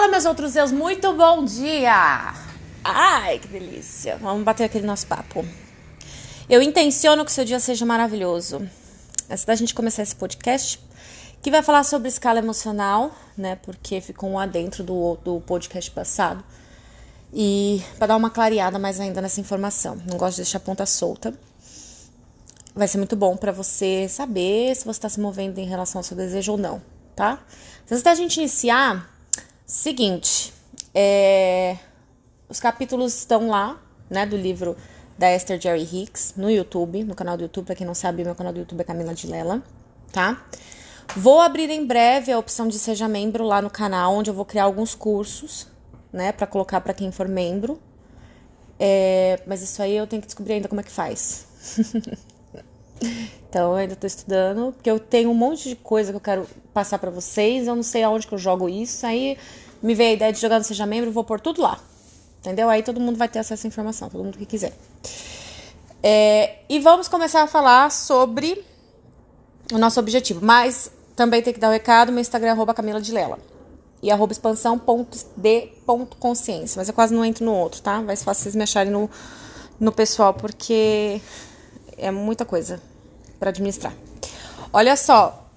Fala, meus outros Deus, muito bom dia! Ai, que delícia! Vamos bater aquele nosso papo. Eu intenciono que seu dia seja maravilhoso. Antes da gente começar esse podcast, que vai falar sobre escala emocional, né? Porque ficou um adentro do, do podcast passado. E para dar uma clareada mais ainda nessa informação. Não gosto de deixar a ponta solta. Vai ser muito bom para você saber se você está se movendo em relação ao seu desejo ou não, tá? Antes da gente iniciar, seguinte, é, os capítulos estão lá, né, do livro da Esther Jerry Hicks no YouTube, no canal do YouTube, pra quem não sabe, meu canal do YouTube é Camila de Lela, tá? Vou abrir em breve a opção de seja membro lá no canal, onde eu vou criar alguns cursos, né, para colocar para quem for membro. É, mas isso aí eu tenho que descobrir ainda como é que faz. então eu ainda tô estudando, porque eu tenho um monte de coisa que eu quero passar para vocês, eu não sei aonde que eu jogo isso, aí me veio a ideia de jogar no Seja Membro, vou pôr tudo lá. Entendeu? Aí todo mundo vai ter acesso à informação, todo mundo que quiser. É, e vamos começar a falar sobre o nosso objetivo. Mas também tem que dar o um recado: meu Instagram é arroba Camila de Lela. E arroba expansão.d.consciência. Mas eu quase não entro no outro, tá? Vai ser fácil vocês me acharem no, no pessoal, porque é muita coisa para administrar. Olha só.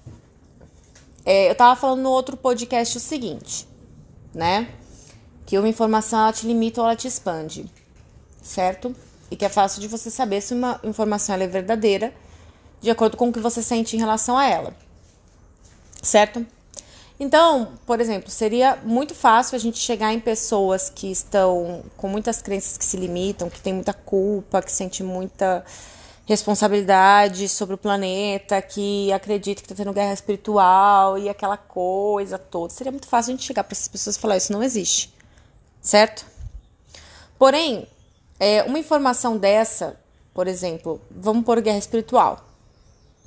É, eu tava falando no outro podcast o seguinte, né? que uma informação ela te limita ou ela te expande, certo? E que é fácil de você saber se uma informação é verdadeira de acordo com o que você sente em relação a ela, certo? Então, por exemplo, seria muito fácil a gente chegar em pessoas que estão com muitas crenças que se limitam, que têm muita culpa, que sentem muita responsabilidade sobre o planeta, que acredita que está tendo guerra espiritual e aquela coisa toda. Seria muito fácil a gente chegar para essas pessoas e falar: Isso não existe certo? Porém, é, uma informação dessa, por exemplo, vamos por guerra espiritual,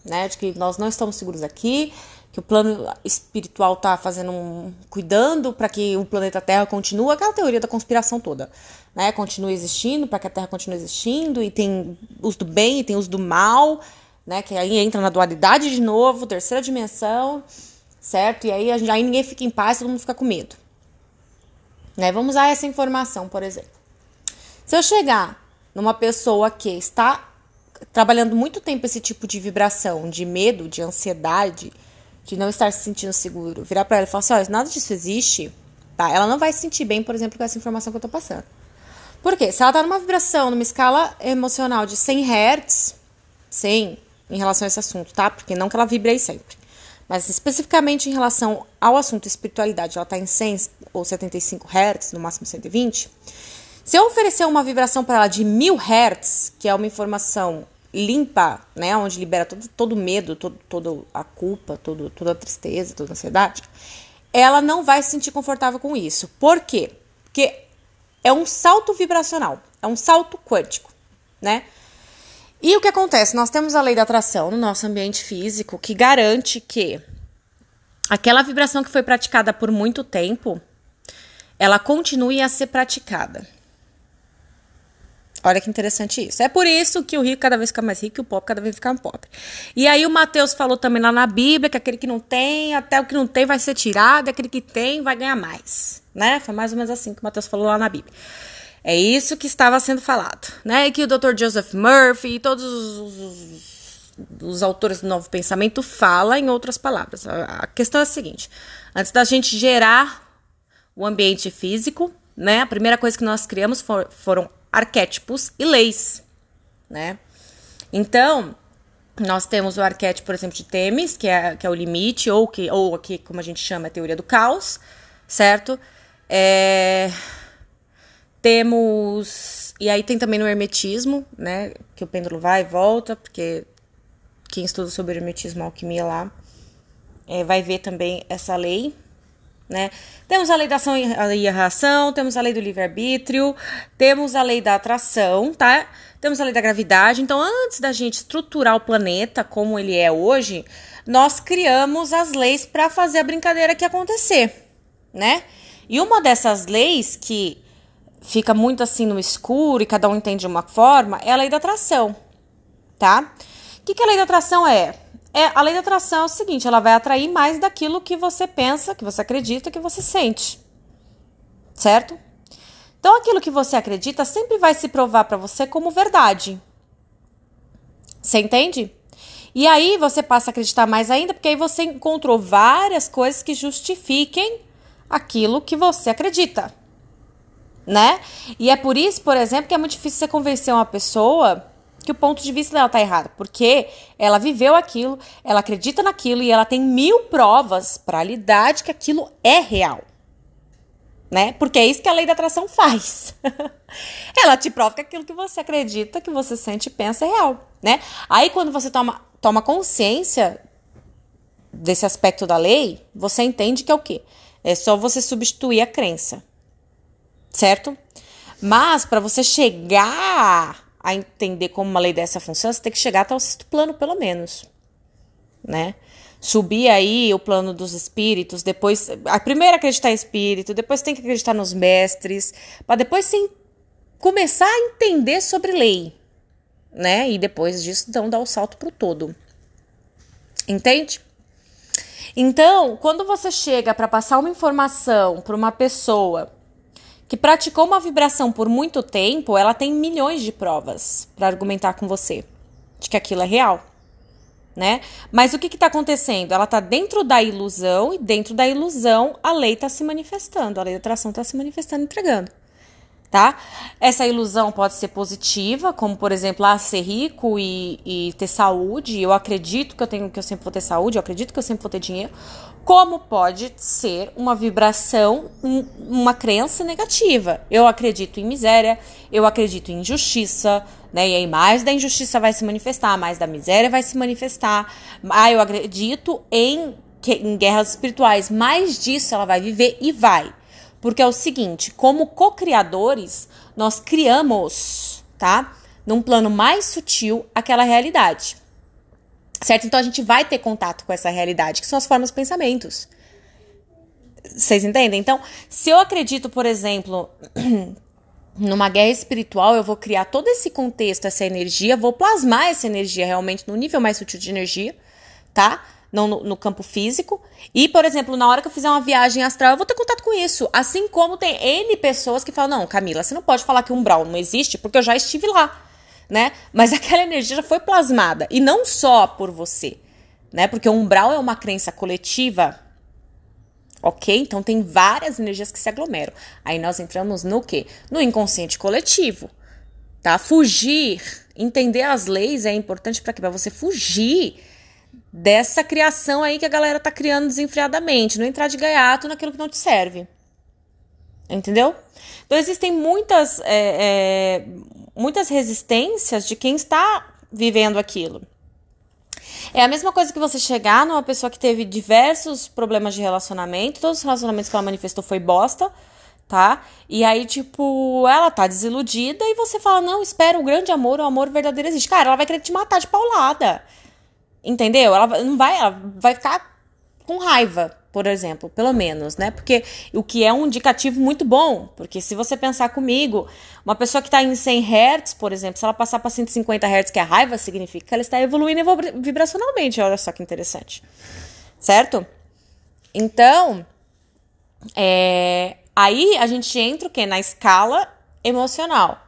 né? De que nós não estamos seguros aqui, que o plano espiritual está fazendo um, cuidando para que o planeta Terra continue, aquela teoria da conspiração toda, né? Continue existindo, para que a Terra continue existindo, e tem os do bem e tem os do mal, né? Que aí entra na dualidade de novo, terceira dimensão, certo? E aí, aí ninguém fica em paz, todo mundo fica com medo. Né? Vamos usar essa informação, por exemplo. Se eu chegar numa pessoa que está trabalhando muito tempo esse tipo de vibração, de medo, de ansiedade, de não estar se sentindo seguro, virar para ela e falar assim: olha, nada disso existe, tá? Ela não vai se sentir bem, por exemplo, com essa informação que eu tô passando. Por quê? Se ela tá numa vibração, numa escala emocional de 100 Hz, 100 em relação a esse assunto, tá? Porque não que ela vibre aí sempre. Mas especificamente em relação ao assunto espiritualidade, ela está em 100 ou 75 Hz, no máximo 120. Se eu oferecer uma vibração para ela de 1000 Hz, que é uma informação limpa, né, onde libera todo, todo medo, todo, toda a culpa, todo, toda a tristeza, toda a ansiedade, ela não vai se sentir confortável com isso. Por quê? Porque é um salto vibracional, é um salto quântico, né? E o que acontece? Nós temos a lei da atração no nosso ambiente físico que garante que aquela vibração que foi praticada por muito tempo, ela continue a ser praticada. Olha que interessante isso. É por isso que o rico cada vez fica mais rico e o pobre cada vez fica mais pobre. E aí o Mateus falou também lá na Bíblia que aquele que não tem, até o que não tem vai ser tirado, aquele que tem vai ganhar mais, né? Foi mais ou menos assim que o Mateus falou lá na Bíblia. É isso que estava sendo falado, né? E que o Dr. Joseph Murphy e todos os, os, os autores do Novo Pensamento falam em outras palavras. A questão é a seguinte: antes da gente gerar o ambiente físico, né? A primeira coisa que nós criamos for, foram arquétipos e leis, né? Então, nós temos o arquétipo, por exemplo, de Temis, que é, que é o limite, ou, que, ou aqui, como a gente chama, a teoria do caos, certo? É, temos. E aí tem também no hermetismo, né? Que o pêndulo vai e volta, porque quem estuda sobre hermetismo, alquimia lá, é, vai ver também essa lei, né? Temos a lei da ação e a reação, temos a lei do livre-arbítrio, temos a lei da atração, tá? Temos a lei da gravidade. Então, antes da gente estruturar o planeta como ele é hoje, nós criamos as leis para fazer a brincadeira aqui acontecer, né? E uma dessas leis que fica muito assim no escuro e cada um entende de uma forma, é a lei da atração, tá? O que, que a lei da atração é? É? A lei da atração é o seguinte, ela vai atrair mais daquilo que você pensa, que você acredita, que você sente, certo? Então aquilo que você acredita sempre vai se provar para você como verdade. Você entende? E aí você passa a acreditar mais ainda, porque aí você encontrou várias coisas que justifiquem aquilo que você acredita. Né? E é por isso, por exemplo, que é muito difícil você convencer uma pessoa que o ponto de vista dela tá errado, porque ela viveu aquilo, ela acredita naquilo e ela tem mil provas para lidar de que aquilo é real. Né? Porque é isso que a lei da atração faz. ela te prova que aquilo que você acredita, que você sente e pensa é real, né? Aí quando você toma, toma consciência desse aspecto da lei, você entende que é o quê? É só você substituir a crença. Certo? Mas para você chegar a entender como uma lei dessa funciona, você tem que chegar até o sexto plano, pelo menos. Né? Subir aí o plano dos espíritos, depois. A primeira acreditar em espírito, depois tem que acreditar nos mestres, para depois sim começar a entender sobre lei. Né? E depois disso, então, dar o salto pro todo. Entende? Então, quando você chega para passar uma informação para uma pessoa que praticou uma vibração por muito tempo, ela tem milhões de provas para argumentar com você de que aquilo é real, né? Mas o que está acontecendo? Ela está dentro da ilusão e dentro da ilusão a lei está se manifestando, a lei da atração está se manifestando, entregando tá? Essa ilusão pode ser positiva, como por exemplo, ah, ser rico e, e, ter saúde. Eu acredito que eu tenho que eu sempre vou ter saúde, eu acredito que eu sempre vou ter dinheiro. Como pode ser uma vibração, um, uma crença negativa. Eu acredito em miséria, eu acredito em injustiça, né? E aí mais da injustiça vai se manifestar, mais da miséria vai se manifestar. Ah, eu acredito em, em guerras espirituais, mais disso ela vai viver e vai. Porque é o seguinte, como co-criadores, nós criamos, tá? Num plano mais sutil aquela realidade. Certo? Então a gente vai ter contato com essa realidade, que são as formas pensamentos. Vocês entendem? Então, se eu acredito, por exemplo, numa guerra espiritual, eu vou criar todo esse contexto, essa energia, vou plasmar essa energia realmente no nível mais sutil de energia, tá? não no, no, campo físico. E, por exemplo, na hora que eu fizer uma viagem astral, eu vou ter contato com isso. Assim como tem N pessoas que falam: não, Camila, você não pode falar que um umbral não existe porque eu já estive lá, né? Mas aquela energia já foi plasmada. E não só por você, né? Porque o umbral é uma crença coletiva. Ok? Então tem várias energias que se aglomeram. Aí nós entramos no quê? No inconsciente coletivo. Tá? Fugir, entender as leis é importante para quê? Para você fugir dessa criação aí que a galera tá criando desenfreadamente, não entrar de gaiato naquilo que não te serve. Entendeu? Então existem muitas, é, é, muitas resistências de quem está vivendo aquilo. É a mesma coisa que você chegar numa pessoa que teve diversos problemas de relacionamento, todos os relacionamentos que ela manifestou foi bosta, tá? E aí, tipo, ela tá desiludida e você fala: não, espera, o grande amor, o amor verdadeiro existe. Cara, ela vai querer te matar de paulada. Entendeu? Ela não vai, ela vai ficar com raiva, por exemplo, pelo menos, né? Porque o que é um indicativo muito bom, porque se você pensar comigo, uma pessoa que está em 100 Hz, por exemplo, se ela passar para 150 Hz, que é raiva, significa que ela está evoluindo vibracionalmente. Olha só que interessante. Certo? Então, é, aí a gente entra o quê? Na escala emocional,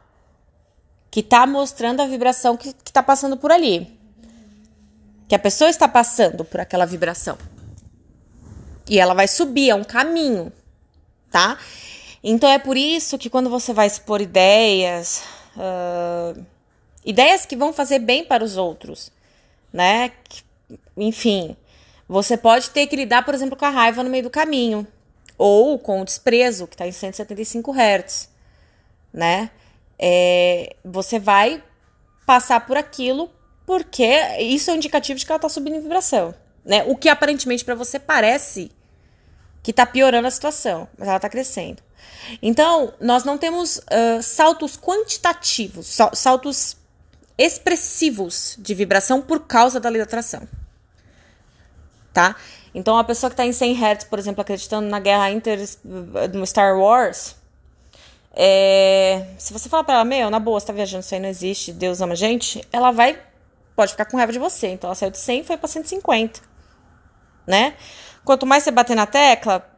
que está mostrando a vibração que está passando por ali que a pessoa está passando por aquela vibração. E ela vai subir, é um caminho, tá? Então é por isso que quando você vai expor ideias, uh, ideias que vão fazer bem para os outros, né? Enfim, você pode ter que lidar, por exemplo, com a raiva no meio do caminho, ou com o desprezo, que está em 175 Hz, né? É, você vai passar por aquilo porque isso é um indicativo de que ela está subindo em vibração, né? O que aparentemente para você parece que está piorando a situação, mas ela está crescendo. Então, nós não temos uh, saltos quantitativos, saltos expressivos de vibração por causa da lei da atração. Tá? Então, a pessoa que está em 100 Hz, por exemplo, acreditando na guerra inter no Star Wars, é, se você falar para ela, meu, na boa, você tá viajando, isso aí não existe, Deus ama a gente, ela vai pode ficar com raiva de você. Então ela saiu de 100 e foi para 150, né? Quanto mais você bater na tecla,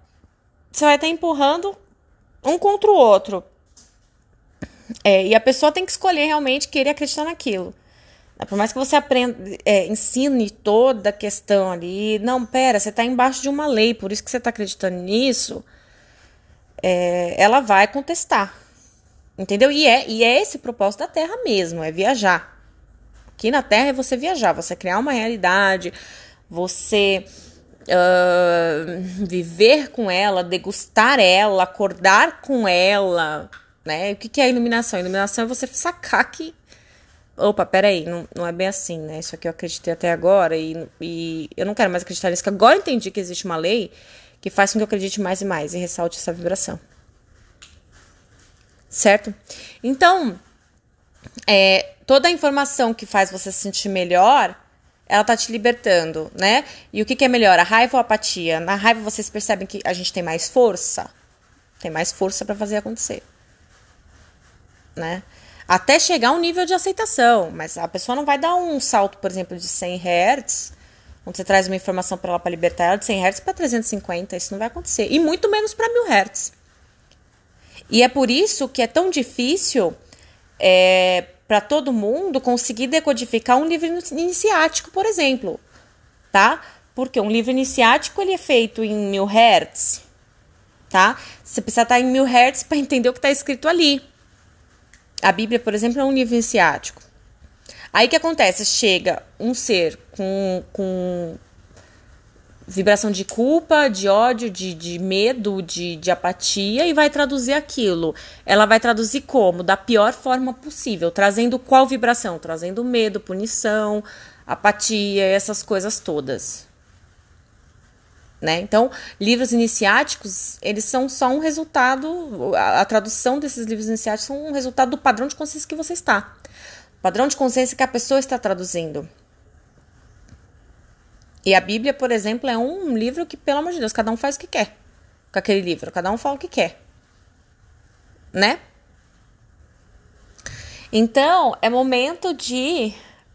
você vai estar empurrando um contra o outro. É, e a pessoa tem que escolher realmente querer acreditar naquilo. Por mais que você aprenda, é, ensine toda a questão ali, não, pera, você está embaixo de uma lei, por isso que você está acreditando nisso, é, ela vai contestar. Entendeu? E é, e é esse o propósito da Terra mesmo, é viajar. Aqui na Terra é você viajar, você criar uma realidade, você uh, viver com ela, degustar ela, acordar com ela, né? O que, que é iluminação? Iluminação é você sacar que. Opa, peraí, não, não é bem assim, né? Isso aqui eu acreditei até agora e, e eu não quero mais acreditar nisso, que agora entendi que existe uma lei que faz com que eu acredite mais e mais e ressalte essa vibração. Certo? Então, é, toda a informação que faz você se sentir melhor, ela tá te libertando, né? E o que, que é melhor, a raiva ou a apatia? Na raiva vocês percebem que a gente tem mais força, tem mais força para fazer acontecer né? Até chegar a um nível de aceitação, mas a pessoa não vai dar um salto, por exemplo, de 100 Hz, quando você traz uma informação para ela para libertar ela de 100 Hz para 350, isso não vai acontecer, e muito menos para 1000 Hz. E é por isso que é tão difícil é, para todo mundo conseguir decodificar um livro iniciático, por exemplo, tá? Porque um livro iniciático ele é feito em 1000 Hz, tá? Você precisa estar em 1000 Hz para entender o que está escrito ali. A Bíblia, por exemplo, é um livro iniciático. Aí o que acontece? Chega um ser com, com vibração de culpa, de ódio, de, de medo, de, de apatia e vai traduzir aquilo. Ela vai traduzir como? Da pior forma possível. Trazendo qual vibração? Trazendo medo, punição, apatia, essas coisas todas né? Então, livros iniciáticos, eles são só um resultado, a, a, tradução desses livros iniciáticos são um resultado do padrão de consciência que você está. Padrão de consciência que a pessoa está traduzindo. E a Bíblia, por exemplo, é um livro que, pelo amor de Deus, cada um faz o que quer com aquele livro, cada um fala o que quer. Né? Então, é momento de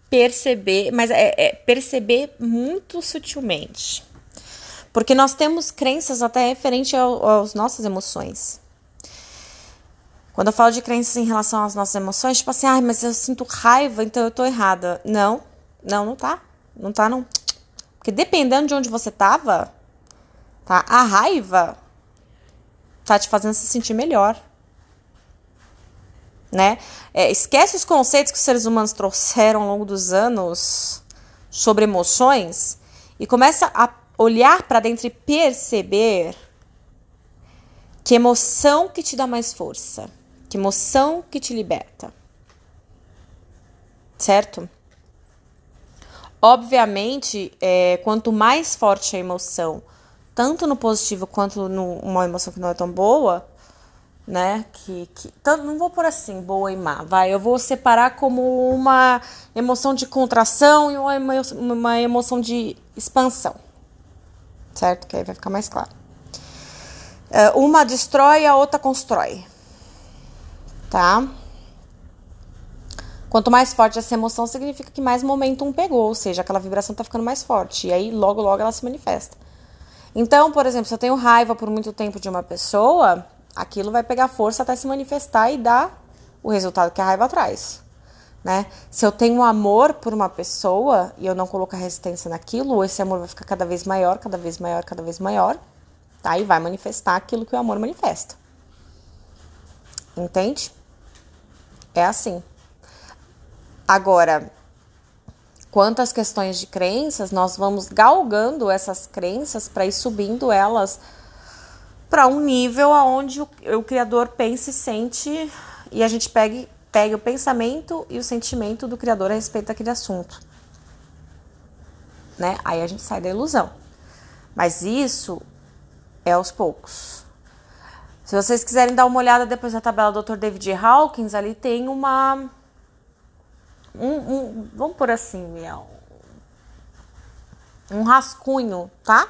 perceber, mas é, é perceber muito sutilmente porque nós temos crenças até referente ao, às nossas emoções. Quando eu falo de crenças em relação às nossas emoções, tipo assim, ah, mas eu sinto raiva, então eu tô errada. Não, não, não tá. Não tá, não. Porque dependendo de onde você tava, tá? A raiva tá te fazendo se sentir melhor. Né? É, esquece os conceitos que os seres humanos trouxeram ao longo dos anos sobre emoções e começa a olhar para dentro e perceber que emoção que te dá mais força, que emoção que te liberta. Certo? Obviamente, é, quanto mais forte a emoção, tanto no positivo quanto numa emoção que não é tão boa, né? Que, que tanto, não vou por assim, boa e má, vai. Eu vou separar como uma emoção de contração e uma, uma emoção de expansão certo? Que aí vai ficar mais claro. Uh, uma destrói, a outra constrói, tá? Quanto mais forte essa emoção, significa que mais momentum pegou, ou seja, aquela vibração tá ficando mais forte. E aí, logo, logo ela se manifesta. Então, por exemplo, se eu tenho raiva por muito tempo de uma pessoa, aquilo vai pegar força até se manifestar e dar o resultado que a raiva traz né? Se eu tenho amor por uma pessoa e eu não colocar resistência naquilo, esse amor vai ficar cada vez maior, cada vez maior, cada vez maior, tá? E vai manifestar aquilo que o amor manifesta. Entende? É assim. Agora, quantas questões de crenças, nós vamos galgando essas crenças para ir subindo elas para um nível aonde o, o criador pensa e sente e a gente pegue pegue o pensamento e o sentimento do criador a respeito daquele assunto. Né? Aí a gente sai da ilusão. Mas isso é aos poucos. Se vocês quiserem dar uma olhada depois na tabela do Dr. David Hawkins, ali tem uma. Um, um, vamos por assim, um rascunho, tá?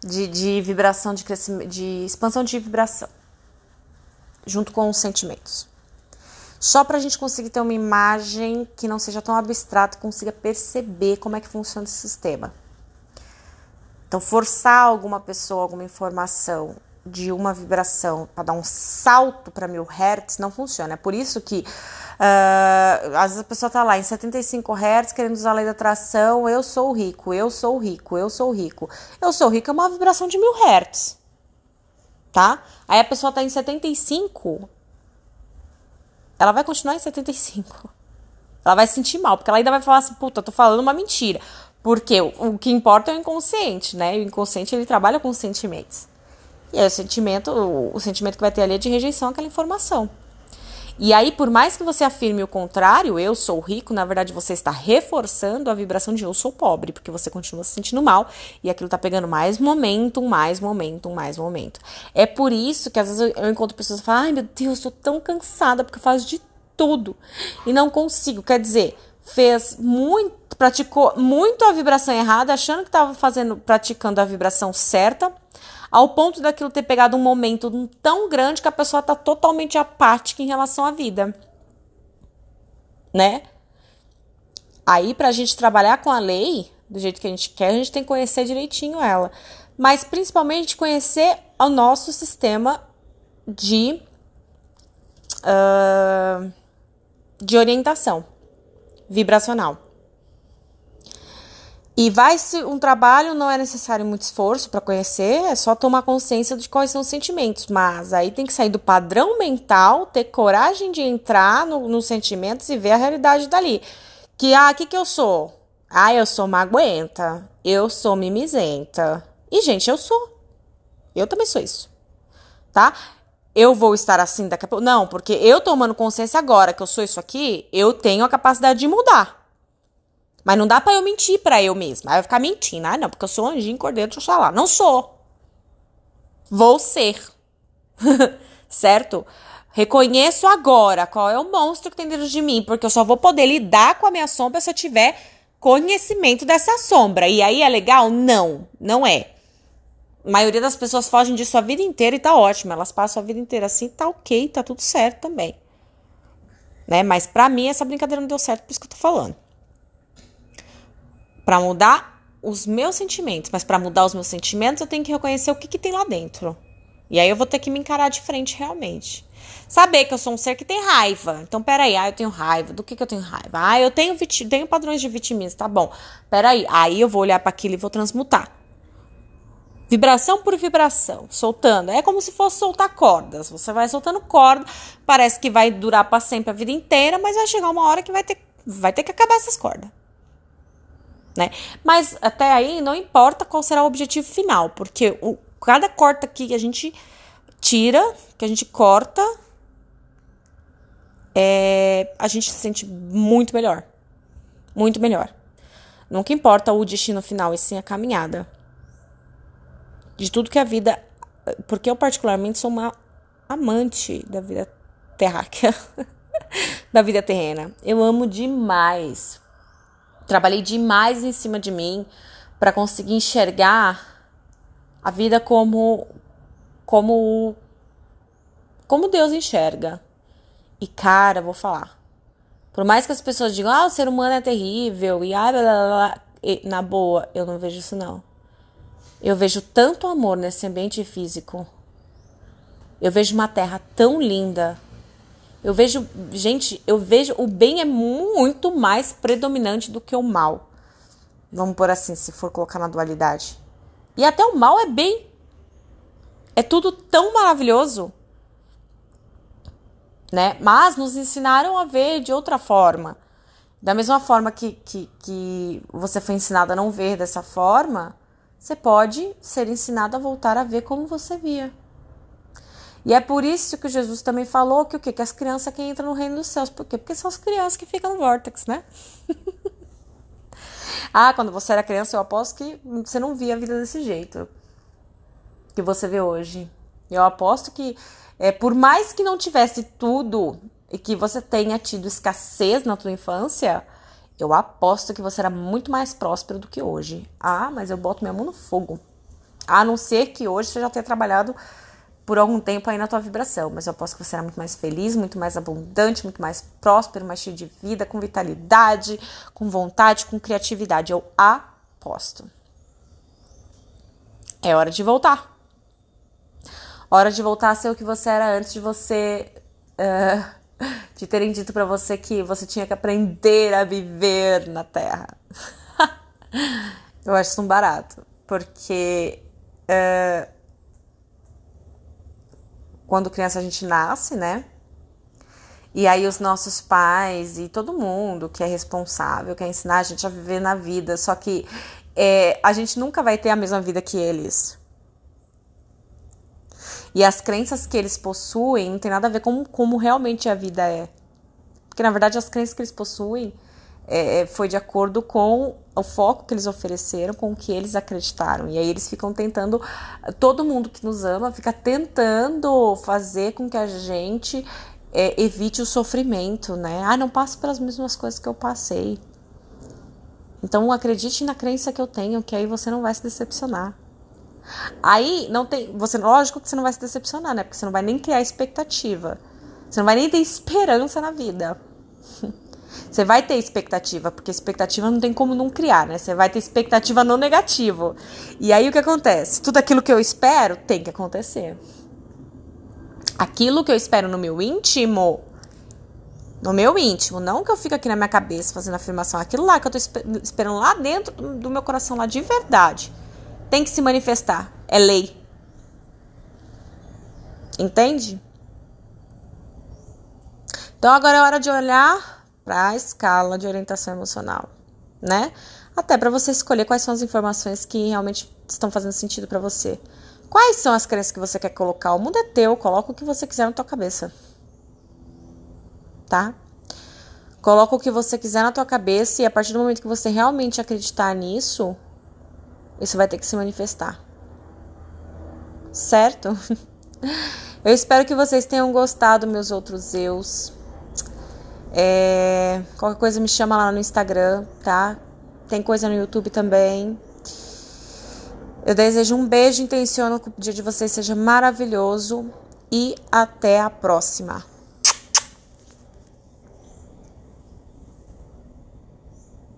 De, de vibração, de crescimento, de expansão de vibração, junto com os sentimentos só para a gente conseguir ter uma imagem que não seja tão abstrata, consiga perceber como é que funciona esse sistema. Então, forçar alguma pessoa, alguma informação de uma vibração para dar um salto para mil hertz não funciona. É por isso que uh, às vezes a pessoa tá lá em 75 hertz querendo usar a lei da atração. Eu sou rico, eu sou rico, eu sou rico. Eu sou rico é uma vibração de mil hertz, tá? Aí a pessoa tá em 75, ela vai continuar em 75. Ela vai se sentir mal, porque ela ainda vai falar assim, puta, tô falando uma mentira. Porque o, o que importa é o inconsciente, né? O inconsciente ele trabalha com sentimentos. E aí o sentimento, o, o sentimento que vai ter ali é de rejeição àquela informação. E aí, por mais que você afirme o contrário, eu sou rico, na verdade você está reforçando a vibração de eu sou pobre, porque você continua se sentindo mal e aquilo está pegando mais momento, mais momento, mais momento. É por isso que às vezes eu, eu encontro pessoas que falam: ai meu Deus, estou tão cansada porque eu faço de tudo e não consigo. Quer dizer, fez muito, praticou muito a vibração errada, achando que estava fazendo, praticando a vibração certa ao ponto daquilo ter pegado um momento tão grande que a pessoa está totalmente apática em relação à vida. Né? Aí, para a gente trabalhar com a lei do jeito que a gente quer, a gente tem que conhecer direitinho ela. Mas principalmente conhecer o nosso sistema de, uh, de orientação vibracional. E vai se um trabalho não é necessário muito esforço para conhecer, é só tomar consciência de quais são os sentimentos. Mas aí tem que sair do padrão mental, ter coragem de entrar no, nos sentimentos e ver a realidade dali. Que ah, o que, que eu sou? Ah, eu sou magoenta, eu sou mimizenta. E, gente, eu sou. Eu também sou isso. Tá? Eu vou estar assim daqui a pouco. Não, porque eu tomando consciência agora que eu sou isso aqui, eu tenho a capacidade de mudar. Mas não dá para eu mentir para eu mesma. Aí eu ficar mentindo. Ah, não, porque eu sou anjinho, cordeiro, deixa eu falar. Não sou. Vou ser. certo? Reconheço agora qual é o monstro que tem dentro de mim, porque eu só vou poder lidar com a minha sombra se eu tiver conhecimento dessa sombra. E aí é legal? Não, não é. A maioria das pessoas fogem disso a vida inteira e tá ótimo. Elas passam a vida inteira assim, tá ok, tá tudo certo também. Né? Mas pra mim essa brincadeira não deu certo, por isso que eu tô falando para mudar os meus sentimentos, mas para mudar os meus sentimentos eu tenho que reconhecer o que, que tem lá dentro. E aí eu vou ter que me encarar de frente realmente. Saber que eu sou um ser que tem raiva. Então, peraí, ah, eu tenho raiva. Do que, que eu tenho raiva? Ah, eu tenho, tenho padrões de vitimismo, tá bom. Peraí, aí eu vou olhar para aquilo e vou transmutar. Vibração por vibração, soltando. É como se fosse soltar cordas. Você vai soltando corda, parece que vai durar para sempre a vida inteira, mas vai chegar uma hora que vai ter, vai ter que acabar essas cordas né? Mas até aí não importa qual será o objetivo final, porque o, cada corta que a gente tira, que a gente corta, é, a gente se sente muito melhor. Muito melhor. Nunca importa o destino final, e sim a caminhada. De tudo que a vida. Porque eu, particularmente, sou uma amante da vida terráquea, da vida terrena. Eu amo demais trabalhei demais em cima de mim para conseguir enxergar a vida como como como Deus enxerga. E cara, vou falar. Por mais que as pessoas digam, ah, o ser humano é terrível e ah, blá, blá, blá, e, na boa, eu não vejo isso não. Eu vejo tanto amor nesse ambiente físico. Eu vejo uma terra tão linda eu vejo, gente, eu vejo o bem é muito mais predominante do que o mal. Vamos por assim, se for colocar na dualidade. E até o mal é bem. É tudo tão maravilhoso. Né? Mas nos ensinaram a ver de outra forma. Da mesma forma que, que, que você foi ensinado a não ver dessa forma, você pode ser ensinado a voltar a ver como você via. E é por isso que Jesus também falou que o quê? Que as crianças que entram no reino dos céus. Por quê? Porque são as crianças que ficam no vórtex, né? ah, quando você era criança, eu aposto que você não via a vida desse jeito que você vê hoje. Eu aposto que, é, por mais que não tivesse tudo e que você tenha tido escassez na tua infância, eu aposto que você era muito mais próspero do que hoje. Ah, mas eu boto minha mão no fogo. A não ser que hoje você já tenha trabalhado por algum tempo aí na tua vibração, mas eu aposto que você será muito mais feliz, muito mais abundante, muito mais próspero, mais cheio de vida, com vitalidade, com vontade, com criatividade. Eu aposto. É hora de voltar. Hora de voltar a ser o que você era antes de você. Uh, de terem dito para você que você tinha que aprender a viver na Terra. Eu acho isso um barato. Porque. Uh, quando criança a gente nasce, né? E aí os nossos pais e todo mundo que é responsável quer ensinar a gente a viver na vida, só que é, a gente nunca vai ter a mesma vida que eles. E as crenças que eles possuem não tem nada a ver com como realmente a vida é. Porque na verdade as crenças que eles possuem é, é, foi de acordo com o foco que eles ofereceram, com o que eles acreditaram. E aí eles ficam tentando, todo mundo que nos ama fica tentando fazer com que a gente é, evite o sofrimento, né? Ah, não passe pelas mesmas coisas que eu passei. Então acredite na crença que eu tenho, que aí você não vai se decepcionar. Aí não tem, você lógico que você não vai se decepcionar, né? Porque você não vai nem criar expectativa. Você não vai nem ter esperança na vida. Você vai ter expectativa, porque expectativa não tem como não criar, né? Você vai ter expectativa no negativo. E aí o que acontece? Tudo aquilo que eu espero tem que acontecer. Aquilo que eu espero no meu íntimo, no meu íntimo, não que eu fico aqui na minha cabeça fazendo afirmação, aquilo lá que eu tô esperando lá dentro do meu coração, lá de verdade, tem que se manifestar. É lei. Entende? Então agora é hora de olhar para a escala de orientação emocional, né? Até para você escolher quais são as informações que realmente estão fazendo sentido para você. Quais são as crenças que você quer colocar? O mundo é teu, coloca o que você quiser na tua cabeça. Tá? Coloca o que você quiser na tua cabeça e a partir do momento que você realmente acreditar nisso, isso vai ter que se manifestar. Certo? Eu espero que vocês tenham gostado, meus outros eus. É, qualquer coisa me chama lá no Instagram, tá? Tem coisa no YouTube também. Eu desejo um beijo, intenciono que o dia de vocês seja maravilhoso e até a próxima.